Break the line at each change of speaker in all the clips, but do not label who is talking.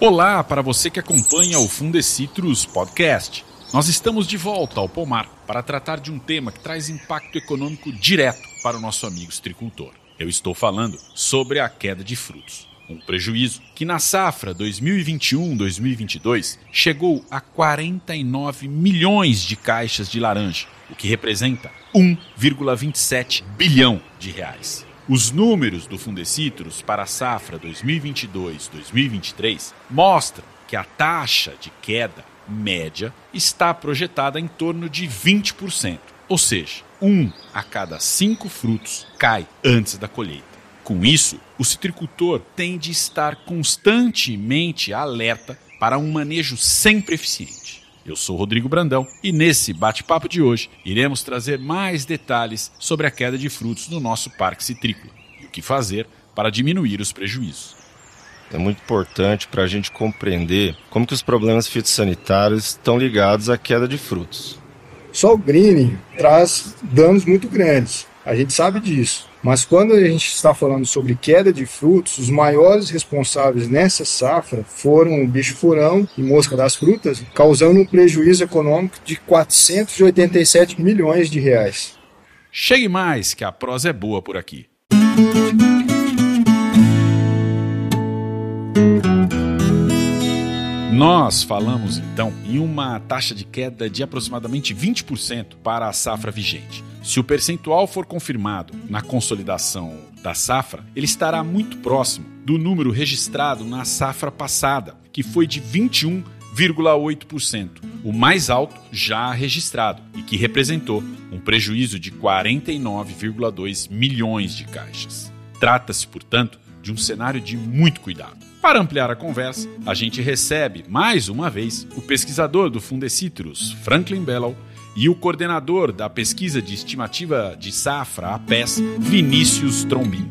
Olá para você que acompanha o Fundecitrus Podcast. Nós estamos de volta ao pomar para tratar de um tema que traz impacto econômico direto para o nosso amigo estricultor. Eu estou falando sobre a queda de frutos. Um prejuízo que na safra 2021-2022 chegou a 49 milhões de caixas de laranja, o que representa 1,27 bilhão de reais. Os números do Fundecitrus para a safra 2022-2023 mostram que a taxa de queda média está projetada em torno de 20%, ou seja, um a cada cinco frutos cai antes da colheita. Com isso, o citricultor tem de estar constantemente alerta para um manejo sempre eficiente. Eu sou Rodrigo Brandão e nesse bate-papo de hoje iremos trazer mais detalhes sobre a queda de frutos no nosso parque citrícola e o que fazer para diminuir os prejuízos.
É muito importante para a gente compreender como que os problemas fitossanitários estão ligados à queda de frutos.
Só o greening traz danos muito grandes. A gente sabe disso. Mas quando a gente está falando sobre queda de frutos, os maiores responsáveis nessa safra foram o bicho-furão e mosca das frutas, causando um prejuízo econômico de 487 milhões de reais.
Chegue mais, que a prosa é boa por aqui. Nós falamos então em uma taxa de queda de aproximadamente 20% para a safra vigente. Se o percentual for confirmado na consolidação da safra, ele estará muito próximo do número registrado na safra passada, que foi de 21,8%, o mais alto já registrado e que representou um prejuízo de 49,2 milhões de caixas. Trata-se, portanto, de um cenário de muito cuidado. Para ampliar a conversa, a gente recebe, mais uma vez, o pesquisador do Fundecitrus, Franklin Bellow, e o coordenador da pesquisa de estimativa de safra, a PES, Vinícius Trombin.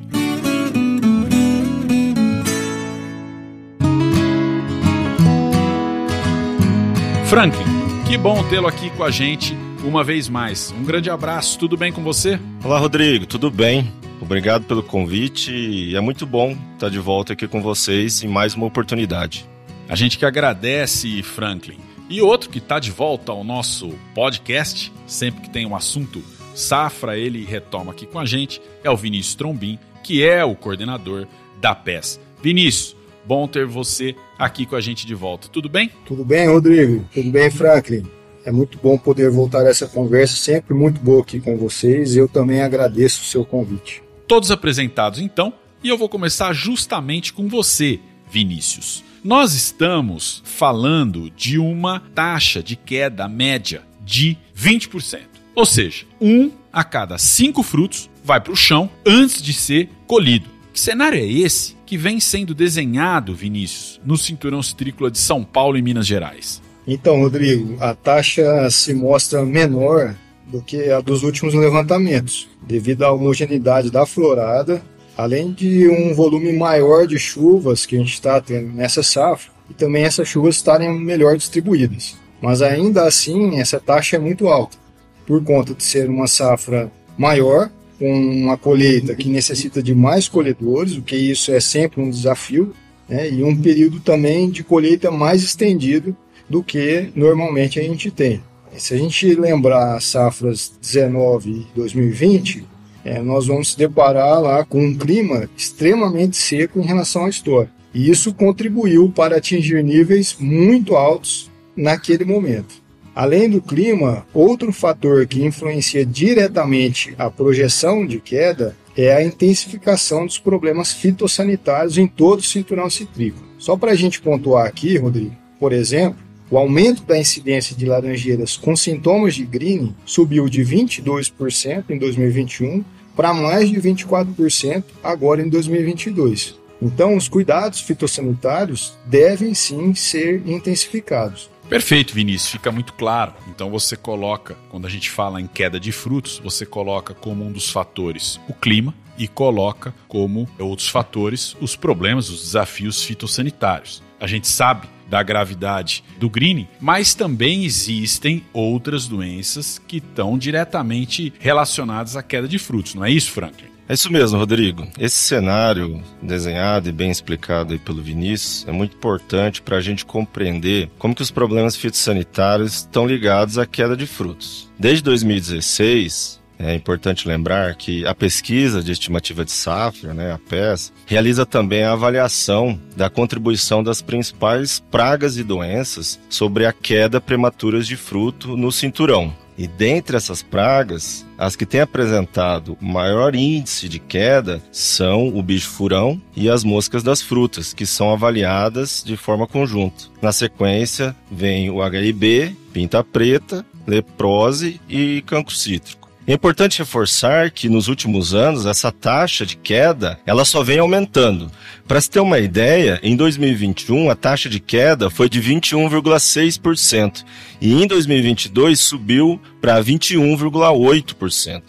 Franklin, que bom tê-lo aqui com a gente uma vez mais. Um grande abraço, tudo bem com você?
Olá, Rodrigo, tudo bem? Obrigado pelo convite e é muito bom estar de volta aqui com vocês em mais uma oportunidade.
A gente que agradece, Franklin. E outro que está de volta ao nosso podcast, sempre que tem um assunto safra, ele retoma aqui com a gente, é o Vinícius Trombin, que é o coordenador da PES. Vinícius, bom ter você aqui com a gente de volta. Tudo bem?
Tudo bem, Rodrigo? Tudo bem, Franklin? É muito bom poder voltar a essa conversa, sempre muito boa aqui com vocês. Eu também agradeço o seu convite.
Todos apresentados então, e eu vou começar justamente com você, Vinícius. Nós estamos falando de uma taxa de queda média de 20%. Ou seja, um a cada cinco frutos vai para o chão antes de ser colhido. Que cenário é esse que vem sendo desenhado, Vinícius, no cinturão citrícola de São Paulo e Minas Gerais?
Então, Rodrigo, a taxa se mostra menor do que a dos últimos levantamentos, devido à homogeneidade da florada, além de um volume maior de chuvas que a gente está tendo nessa safra, e também essas chuvas estarem melhor distribuídas. Mas ainda assim, essa taxa é muito alta, por conta de ser uma safra maior, com uma colheita que necessita de mais colhedores, o que isso é sempre um desafio, né? e um período também de colheita mais estendido do que normalmente a gente tem. Se a gente lembrar as safras 19 e 2020, é, nós vamos se deparar lá com um clima extremamente seco em relação à história. E isso contribuiu para atingir níveis muito altos naquele momento. Além do clima, outro fator que influencia diretamente a projeção de queda é a intensificação dos problemas fitossanitários em todo o cinturão citrícola. Só para a gente pontuar aqui, Rodrigo, por exemplo, o aumento da incidência de laranjeiras com sintomas de green subiu de 22% em 2021 para mais de 24% agora em 2022. Então, os cuidados fitossanitários devem sim ser intensificados.
Perfeito, Vinícius, fica muito claro. Então você coloca, quando a gente fala em queda de frutos, você coloca como um dos fatores o clima e coloca como outros fatores os problemas, os desafios fitossanitários. A gente sabe da gravidade do greening, mas também existem outras doenças que estão diretamente relacionadas à queda de frutos, não é isso, Franklin?
É isso mesmo, Rodrigo. Esse cenário desenhado e bem explicado pelo Vinícius é muito importante para a gente compreender como que os problemas fitossanitários estão ligados à queda de frutos. Desde 2016, é importante lembrar que a pesquisa de estimativa de safra, né, a PES, realiza também a avaliação da contribuição das principais pragas e doenças sobre a queda prematura de fruto no cinturão. E dentre essas pragas, as que têm apresentado maior índice de queda são o bicho furão e as moscas das frutas, que são avaliadas de forma conjunta. Na sequência, vem o HIB, pinta preta, leprose e cancro cítrico. É importante reforçar que nos últimos anos essa taxa de queda ela só vem aumentando. Para se ter uma ideia, em 2021 a taxa de queda foi de 21,6% e em 2022 subiu para 21,8%.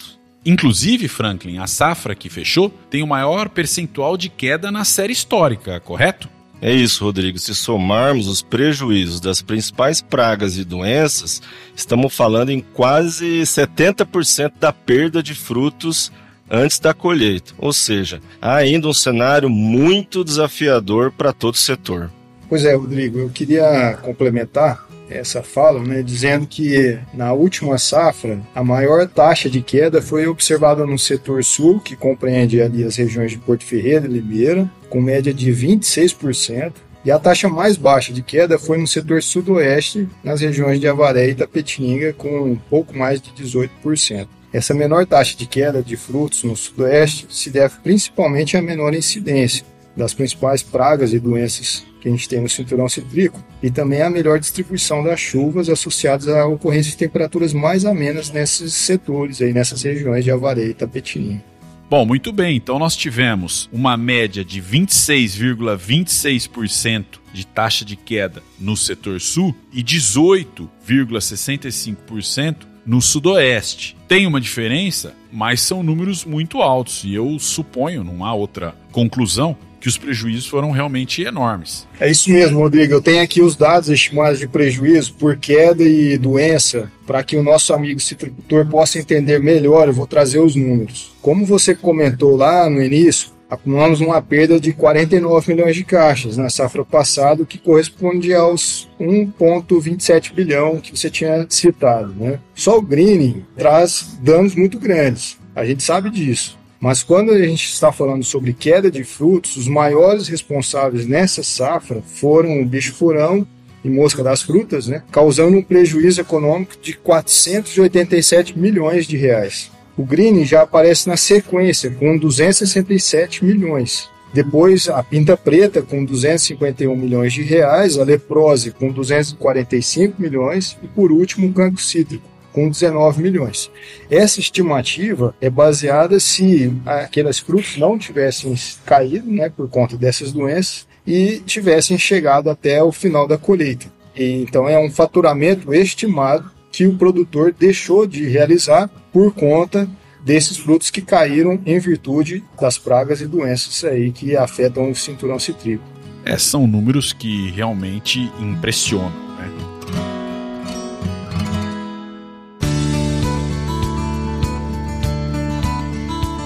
Inclusive, Franklin, a safra que fechou tem o maior percentual de queda na série histórica, correto?
É isso, Rodrigo. Se somarmos os prejuízos das principais pragas e doenças, estamos falando em quase 70% da perda de frutos antes da colheita. Ou seja, há ainda um cenário muito desafiador para todo o setor.
Pois é, Rodrigo, eu queria complementar essa fala, né, dizendo que na última safra a maior taxa de queda foi observada no setor sul, que compreende ali as regiões de Porto Ferreira e Limeira, com média de 26%, e a taxa mais baixa de queda foi no setor sudoeste, nas regiões de Avaré e Tapetinga, com um pouco mais de 18%. Essa menor taxa de queda de frutos no sudoeste se deve principalmente à menor incidência das principais pragas e doenças que a gente tem no cinturão citrícola e também a melhor distribuição das chuvas associadas à ocorrência de temperaturas mais amenas nesses setores aí, nessas regiões de Avaré e Tapetininha.
Bom, muito bem. Então nós tivemos uma média de 26,26% de taxa de queda no setor sul e 18,65% no sudoeste. Tem uma diferença, mas são números muito altos e eu suponho, não há outra conclusão, que os prejuízos foram realmente enormes.
É isso mesmo, Rodrigo. Eu tenho aqui os dados estimados de prejuízo por queda e doença para que o nosso amigo citricultor possa entender melhor. Eu vou trazer os números. Como você comentou lá no início, acumulamos uma perda de 49 milhões de caixas na safra passada, que corresponde aos 1,27 bilhão que você tinha citado. Né? Só o greening traz danos muito grandes. A gente sabe disso. Mas quando a gente está falando sobre queda de frutos, os maiores responsáveis nessa safra foram o bicho furão e mosca das frutas, né, causando um prejuízo econômico de 487 milhões de reais. O green já aparece na sequência com 267 milhões. Depois a pinta preta com 251 milhões de reais, a leprose com 245 milhões e por último o cancro cítrico com 19 milhões. Essa estimativa é baseada se aqueles frutos não tivessem caído né, por conta dessas doenças e tivessem chegado até o final da colheita. Então é um faturamento estimado que o produtor deixou de realizar por conta desses frutos que caíram em virtude das pragas e doenças aí que afetam o cinturão citrícola.
É, são números que realmente impressionam.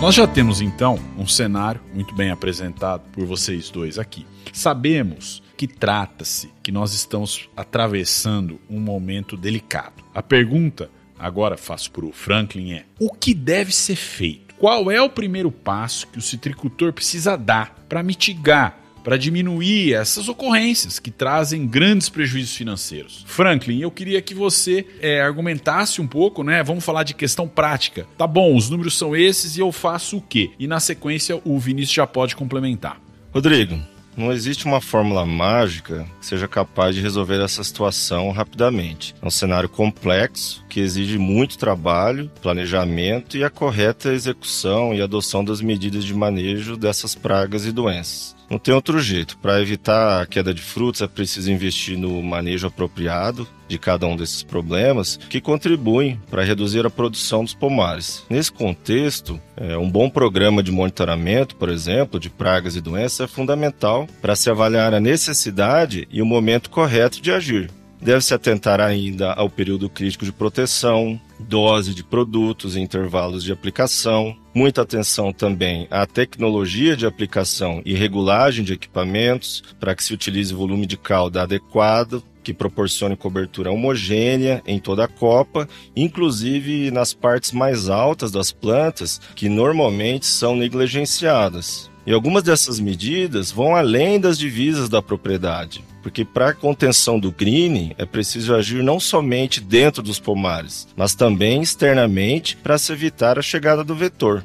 Nós já temos então um cenário muito bem apresentado por vocês dois aqui. Sabemos que trata-se que nós estamos atravessando um momento delicado. A pergunta, agora faço para o Franklin, é: o que deve ser feito? Qual é o primeiro passo que o citricultor precisa dar para mitigar para diminuir essas ocorrências que trazem grandes prejuízos financeiros. Franklin, eu queria que você é, argumentasse um pouco, né? Vamos falar de questão prática. Tá bom, os números são esses e eu faço o quê? E na sequência o Vinícius já pode complementar.
Rodrigo, não existe uma fórmula mágica que seja capaz de resolver essa situação rapidamente. É um cenário complexo que exige muito trabalho, planejamento e a correta execução e adoção das medidas de manejo dessas pragas e doenças. Não tem outro jeito. Para evitar a queda de frutos, é preciso investir no manejo apropriado de cada um desses problemas que contribuem para reduzir a produção dos pomares. Nesse contexto, é, um bom programa de monitoramento, por exemplo, de pragas e doenças é fundamental para se avaliar a necessidade e o momento correto de agir. deve-se atentar ainda ao período crítico de proteção, dose de produtos e intervalos de aplicação, muita atenção também à tecnologia de aplicação e regulagem de equipamentos para que se utilize volume de calda adequado, que proporcione cobertura homogênea em toda a copa, inclusive nas partes mais altas das plantas, que normalmente são negligenciadas. E algumas dessas medidas vão além das divisas da propriedade, porque para a contenção do greening é preciso agir não somente dentro dos pomares, mas também externamente para se evitar a chegada do vetor.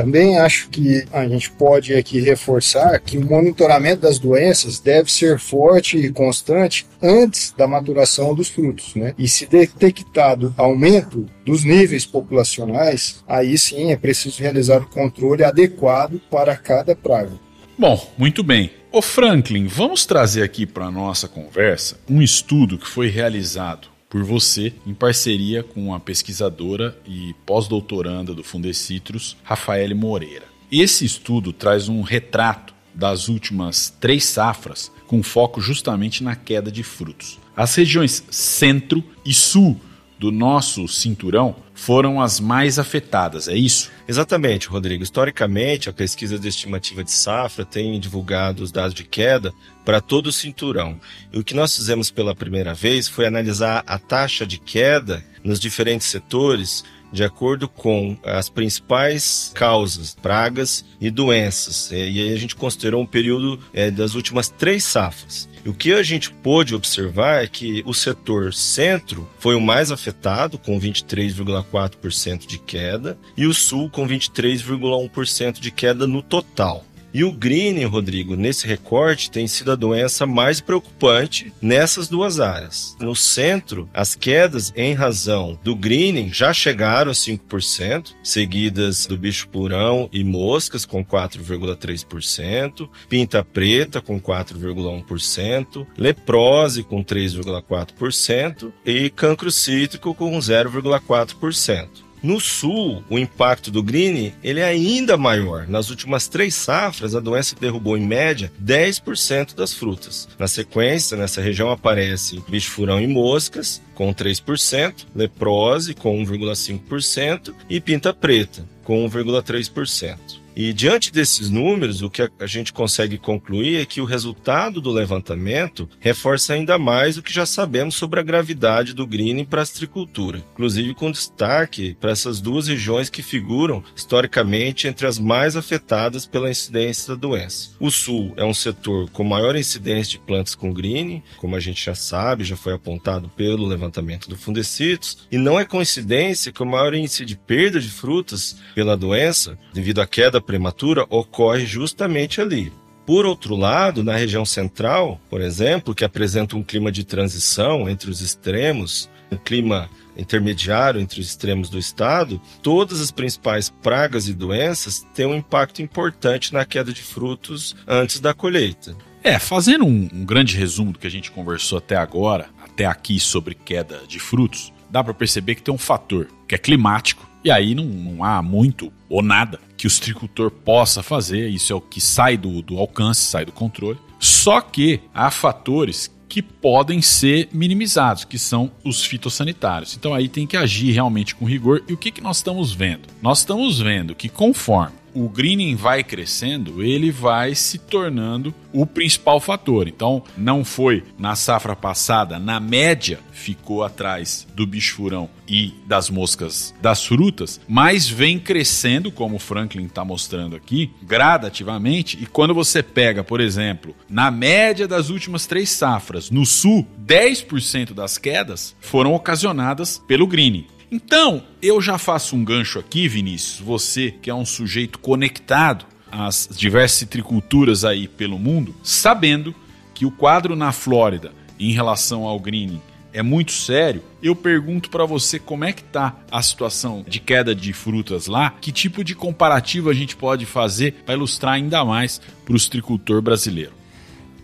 Também acho que a gente pode aqui reforçar que o monitoramento das doenças deve ser forte e constante antes da maturação dos frutos, né? E se detectado aumento dos níveis populacionais, aí sim é preciso realizar o controle adequado para cada praga.
Bom, muito bem. Ô Franklin, vamos trazer aqui para nossa conversa um estudo que foi realizado por você, em parceria com a pesquisadora e pós-doutoranda do Fundecitrus, Rafaele Moreira. Esse estudo traz um retrato das últimas três safras, com foco justamente na queda de frutos. As regiões centro e sul do nosso cinturão foram as mais afetadas, é isso?
Exatamente, Rodrigo. Historicamente, a pesquisa de estimativa de safra tem divulgado os dados de queda para todo o cinturão. E o que nós fizemos pela primeira vez foi analisar a taxa de queda nos diferentes setores de acordo com as principais causas, pragas e doenças. E aí a gente considerou um período é, das últimas três safras. E o que a gente pôde observar é que o setor centro foi o mais afetado, com 23,4% de queda, e o sul com 23,1% de queda no total. E o greening, Rodrigo, nesse recorte tem sido a doença mais preocupante nessas duas áreas. No centro, as quedas em razão do greening já chegaram a 5%, seguidas do bicho purão e moscas com 4,3%, pinta preta com 4,1%, leprose com 3,4% e cancro cítrico com 0,4%. No sul, o impacto do green ele é ainda maior. Nas últimas três safras, a doença derrubou em média 10% das frutas. Na sequência, nessa região aparece bicho furão e moscas, com 3%, leprose, com 1,5% e pinta preta, com 1,3%. E diante desses números, o que a gente consegue concluir é que o resultado do levantamento reforça ainda mais o que já sabemos sobre a gravidade do greening para a astricultura, inclusive com destaque para essas duas regiões que figuram historicamente entre as mais afetadas pela incidência da doença. O sul é um setor com maior incidência de plantas com greening, como a gente já sabe, já foi apontado pelo levantamento do Fundecitos, e não é coincidência que o maior índice de perda de frutas pela doença, devido à queda prematura ocorre justamente ali. Por outro lado, na região central, por exemplo, que apresenta um clima de transição entre os extremos, um clima intermediário entre os extremos do estado, todas as principais pragas e doenças têm um impacto importante na queda de frutos antes da colheita.
É, fazendo um, um grande resumo do que a gente conversou até agora, até aqui sobre queda de frutos, dá para perceber que tem um fator que é climático, e aí não, não há muito ou nada que o citricultor possa fazer, isso é o que sai do, do alcance, sai do controle. Só que há fatores que podem ser minimizados, que são os fitossanitários. Então aí tem que agir realmente com rigor. E o que, que nós estamos vendo? Nós estamos vendo que conforme o greening vai crescendo, ele vai se tornando o principal fator. Então, não foi na safra passada, na média, ficou atrás do bicho furão e das moscas das frutas, mas vem crescendo, como o Franklin está mostrando aqui, gradativamente. E quando você pega, por exemplo, na média das últimas três safras, no sul, 10% das quedas foram ocasionadas pelo greening. Então, eu já faço um gancho aqui, Vinícius, você que é um sujeito conectado às diversas citriculturas aí pelo mundo, sabendo que o quadro na Flórida em relação ao greening é muito sério, eu pergunto para você como é que tá a situação de queda de frutas lá, que tipo de comparativo a gente pode fazer para ilustrar ainda mais para o citricultor brasileiro.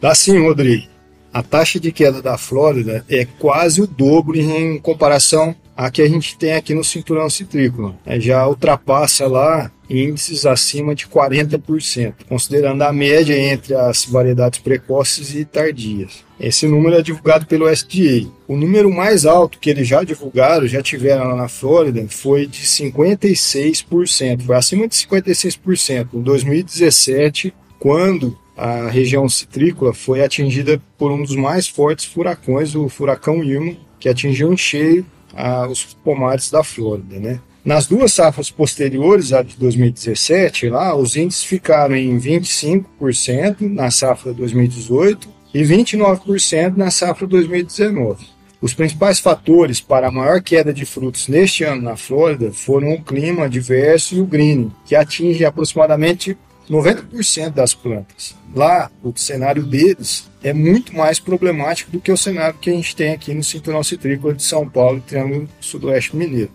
Dá sim, Rodrigo. A taxa de queda da Flórida é quase o dobro em comparação a que a gente tem aqui no cinturão citrícola. É, já ultrapassa lá índices acima de 40%, considerando a média entre as variedades precoces e tardias. Esse número é divulgado pelo SDA. O número mais alto que eles já divulgaram, já tiveram lá na Flórida, foi de 56%, foi acima de 56% em 2017, quando a região citrícola foi atingida por um dos mais fortes furacões, o furacão Irma, que atingiu em cheio ah, os pomares da Flórida, né? Nas duas safras posteriores, a de 2017, lá, os índices ficaram em 25% na safra 2018 e 29% na safra 2019. Os principais fatores para a maior queda de frutos neste ano na Flórida foram o clima adverso e o greening, que atinge aproximadamente 90% das plantas. Lá, o cenário deles é muito mais problemático do que o cenário que a gente tem aqui no cinturão citrícola de São Paulo e Triângulo Sudoeste Mineiro.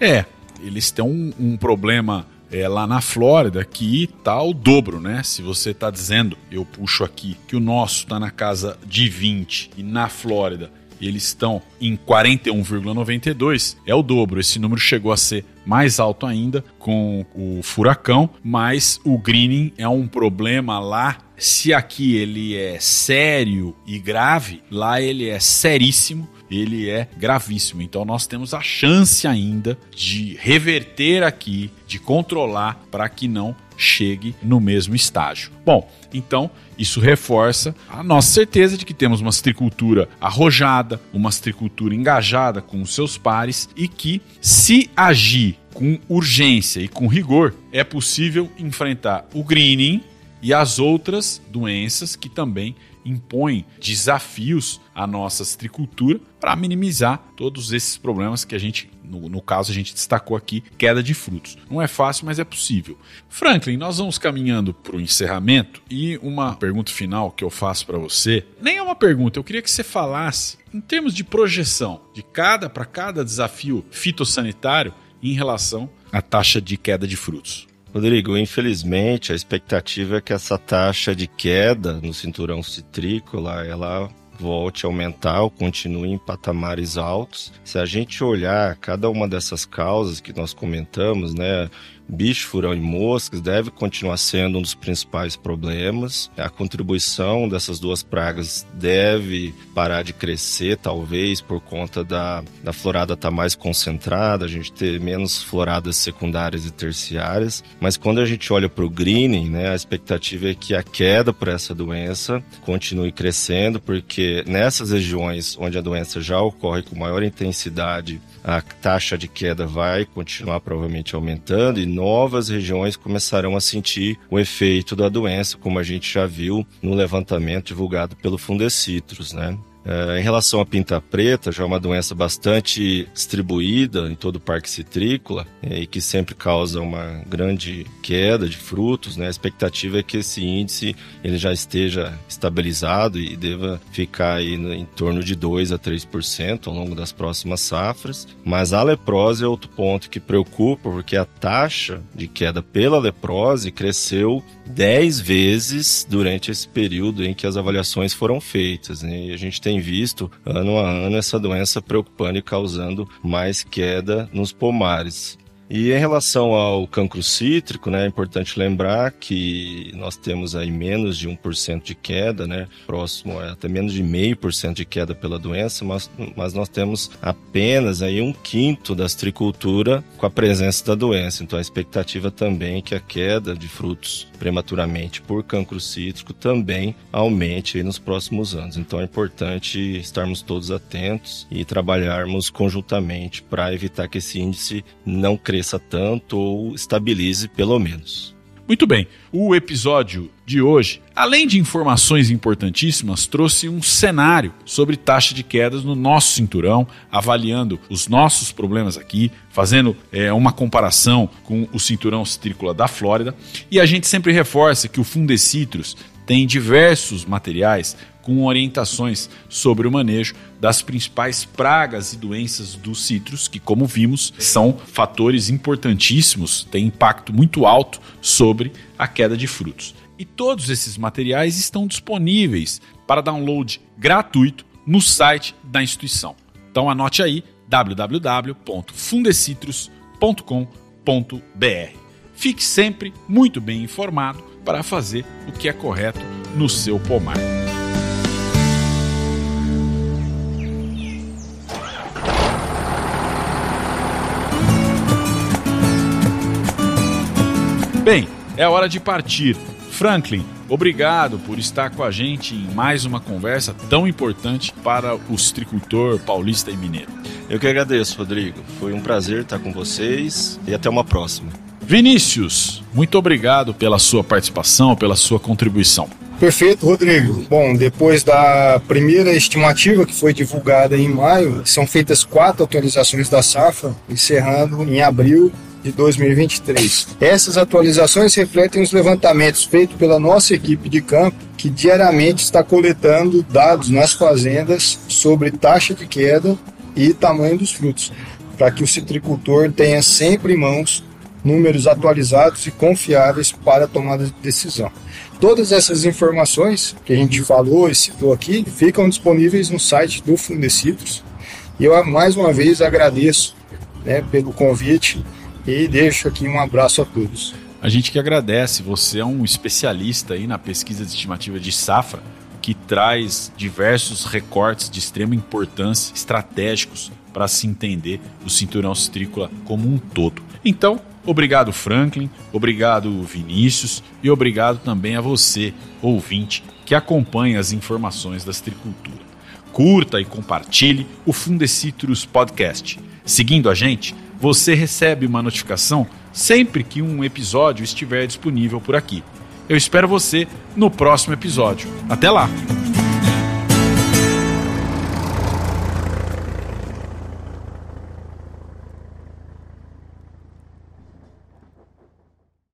É, eles têm um, um problema é, lá na Flórida que tá o dobro, né? Se você tá dizendo, eu puxo aqui, que o nosso tá na casa de 20 e na Flórida eles estão em 41,92, é o dobro. Esse número chegou a ser mais alto ainda com o furacão, mas o greening é um problema lá. Se aqui ele é sério e grave, lá ele é seríssimo ele é gravíssimo. Então nós temos a chance ainda de reverter aqui, de controlar para que não chegue no mesmo estágio. Bom, então isso reforça a nossa certeza de que temos uma citricultura arrojada, uma citricultura engajada com os seus pares e que, se agir com urgência e com rigor, é possível enfrentar o greening e as outras doenças que também impõem desafios à nossa citricultura para minimizar todos esses problemas que a gente, no, no, caso, a gente destacou aqui, queda de frutos. Não é fácil, mas é possível. Franklin, nós vamos caminhando para o encerramento e uma pergunta final que eu faço para você, nem é uma pergunta, eu queria que você falasse em termos de projeção de cada para cada desafio fitossanitário em relação à taxa de queda de frutos.
Rodrigo, infelizmente a expectativa é que essa taxa de queda no cinturão citrícola ela volte a aumentar ou continue em patamares altos. Se a gente olhar cada uma dessas causas que nós comentamos, né, bicho, furão e moscas deve continuar sendo um dos principais problemas. A contribuição dessas duas pragas deve parar de crescer, talvez por conta da, da florada estar tá mais concentrada, a gente ter menos floradas secundárias e terciárias. Mas quando a gente olha para o greening, né, a expectativa é que a queda por essa doença continue crescendo, porque nessas regiões onde a doença já ocorre com maior intensidade, a taxa de queda vai continuar provavelmente aumentando e novas regiões começarão a sentir o efeito da doença, como a gente já viu no levantamento divulgado pelo Fundecitrus, né? É, em relação à pinta preta, já é uma doença bastante distribuída em todo o parque citrícola é, e que sempre causa uma grande queda de frutos. Né? A expectativa é que esse índice ele já esteja estabilizado e deva ficar aí no, em torno de 2 a 3% ao longo das próximas safras. Mas a leprose é outro ponto que preocupa, porque a taxa de queda pela leprose cresceu 10 vezes durante esse período em que as avaliações foram feitas. Né? E a gente tem visto ano a ano essa doença preocupando e causando mais queda nos pomares. E em relação ao cancro cítrico, né, é importante lembrar que nós temos aí menos de 1% de queda, né, próximo a até menos de 0,5% de queda pela doença, mas, mas nós temos apenas aí um quinto da citricultura com a presença da doença. Então a expectativa também é que a queda de frutos prematuramente por cancro cítrico também aumente nos próximos anos. Então é importante estarmos todos atentos e trabalharmos conjuntamente para evitar que esse índice não cresça tanto ou estabilize pelo menos.
Muito bem, o episódio de hoje, além de informações importantíssimas, trouxe um cenário sobre taxa de quedas no nosso cinturão, avaliando os nossos problemas aqui, fazendo é, uma comparação com o cinturão citrícola da Flórida. E a gente sempre reforça que o Fundecitrus tem diversos materiais com orientações sobre o manejo das principais pragas e doenças dos citros, que, como vimos, são fatores importantíssimos, têm impacto muito alto sobre a queda de frutos. E todos esses materiais estão disponíveis para download gratuito no site da instituição. Então anote aí www.fundecitrus.com.br. Fique sempre muito bem informado para fazer o que é correto no seu pomar. Bem, é hora de partir. Franklin, obrigado por estar com a gente em mais uma conversa tão importante para o citricultor paulista e mineiro.
Eu que agradeço, Rodrigo. Foi um prazer estar com vocês e até uma próxima.
Vinícius, muito obrigado pela sua participação, pela sua contribuição.
Perfeito, Rodrigo. Bom, depois da primeira estimativa que foi divulgada em maio, são feitas quatro atualizações da safra, encerrando em abril de 2023. Essas atualizações refletem os levantamentos feitos pela nossa equipe de campo, que diariamente está coletando dados nas fazendas sobre taxa de queda e tamanho dos frutos, para que o citricultor tenha sempre em mãos números atualizados e confiáveis para a tomada de decisão. Todas essas informações que a gente falou e citou aqui ficam disponíveis no site do Fundecitrus. E eu mais uma vez agradeço né, pelo convite e deixo aqui um abraço a todos.
A gente que agradece, você é um especialista aí na pesquisa de estimativa de safra que traz diversos recortes de extrema importância estratégicos para se entender o cinturão citrícola como um todo. Então, obrigado Franklin, obrigado Vinícius e obrigado também a você, ouvinte, que acompanha as informações da citricultura. Curta e compartilhe o Fundecitrus Podcast. Seguindo a gente, você recebe uma notificação sempre que um episódio estiver disponível por aqui. Eu espero você no próximo episódio. Até lá!